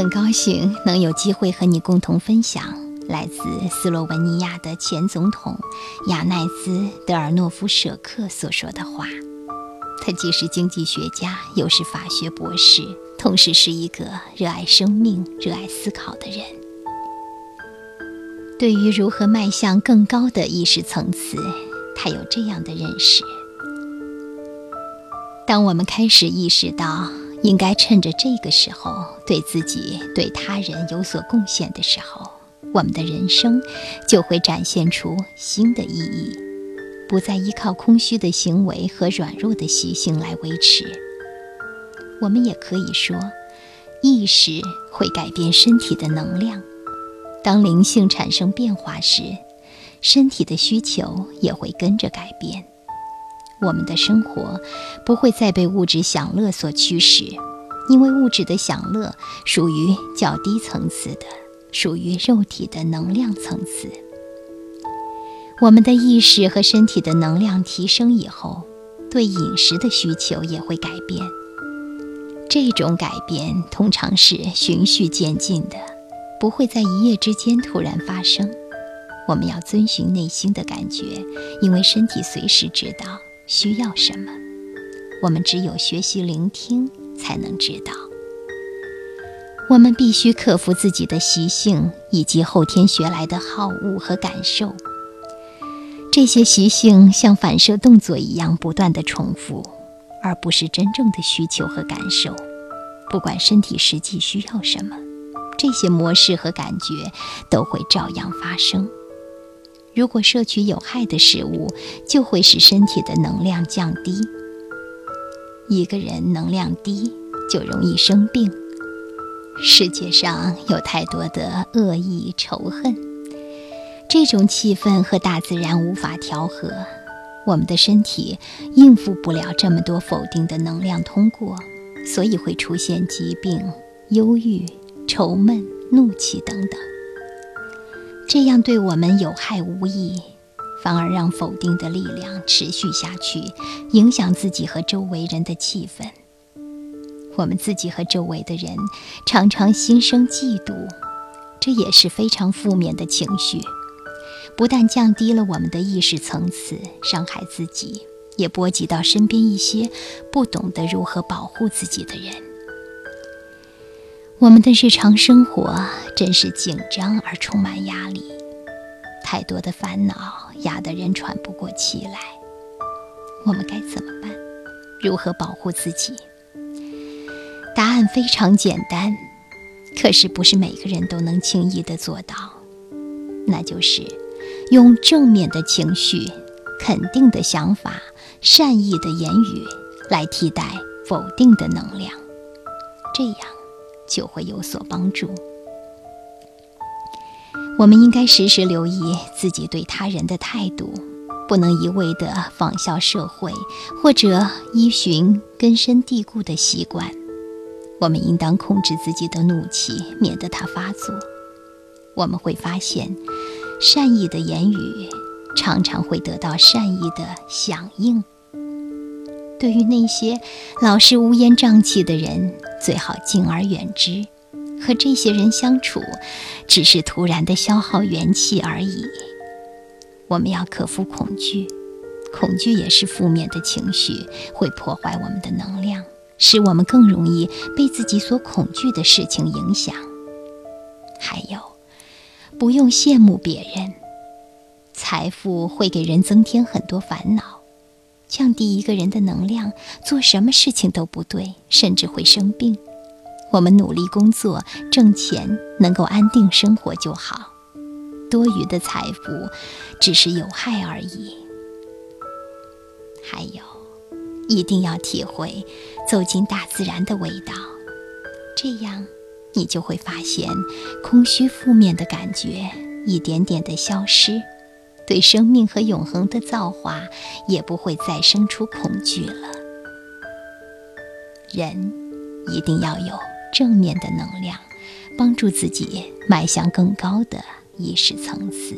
很高兴能有机会和你共同分享来自斯洛文尼亚的前总统亚奈兹·德尔诺夫舍克所说的话。他既是经济学家，又是法学博士，同时是一个热爱生命、热爱思考的人。对于如何迈向更高的意识层次，他有这样的认识：当我们开始意识到应该趁着这个时候对自己、对他人有所贡献的时候，我们的人生就会展现出新的意义。不再依靠空虚的行为和软弱的习性来维持。我们也可以说，意识会改变身体的能量。当灵性产生变化时，身体的需求也会跟着改变。我们的生活不会再被物质享乐所驱使，因为物质的享乐属于较低层次的，属于肉体的能量层次。我们的意识和身体的能量提升以后，对饮食的需求也会改变。这种改变通常是循序渐进的，不会在一夜之间突然发生。我们要遵循内心的感觉，因为身体随时知道需要什么。我们只有学习聆听，才能知道。我们必须克服自己的习性以及后天学来的好恶和感受。这些习性像反射动作一样不断的重复，而不是真正的需求和感受。不管身体实际需要什么，这些模式和感觉都会照样发生。如果摄取有害的食物，就会使身体的能量降低。一个人能量低，就容易生病。世界上有太多的恶意、仇恨。这种气氛和大自然无法调和，我们的身体应付不了这么多否定的能量通过，所以会出现疾病、忧郁、愁闷、怒气等等。这样对我们有害无益，反而让否定的力量持续下去，影响自己和周围人的气氛。我们自己和周围的人常常心生嫉妒，这也是非常负面的情绪。不但降低了我们的意识层次，伤害自己，也波及到身边一些不懂得如何保护自己的人。我们的日常生活真是紧张而充满压力，太多的烦恼压得人喘不过气来。我们该怎么办？如何保护自己？答案非常简单，可是不是每个人都能轻易的做到，那就是。用正面的情绪、肯定的想法、善意的言语来替代否定的能量，这样就会有所帮助。我们应该时时留意自己对他人的态度，不能一味的仿效社会或者依循根深蒂固的习惯。我们应当控制自己的怒气，免得它发作。我们会发现。善意的言语常常会得到善意的响应。对于那些老是乌烟瘴气的人，最好敬而远之。和这些人相处，只是突然的消耗元气而已。我们要克服恐惧，恐惧也是负面的情绪，会破坏我们的能量，使我们更容易被自己所恐惧的事情影响。还有。不用羡慕别人，财富会给人增添很多烦恼，降低一个人的能量，做什么事情都不对，甚至会生病。我们努力工作挣钱，能够安定生活就好。多余的财富只是有害而已。还有，一定要体会走进大自然的味道，这样。你就会发现，空虚、负面的感觉一点点的消失，对生命和永恒的造化也不会再生出恐惧了。人一定要有正面的能量，帮助自己迈向更高的意识层次。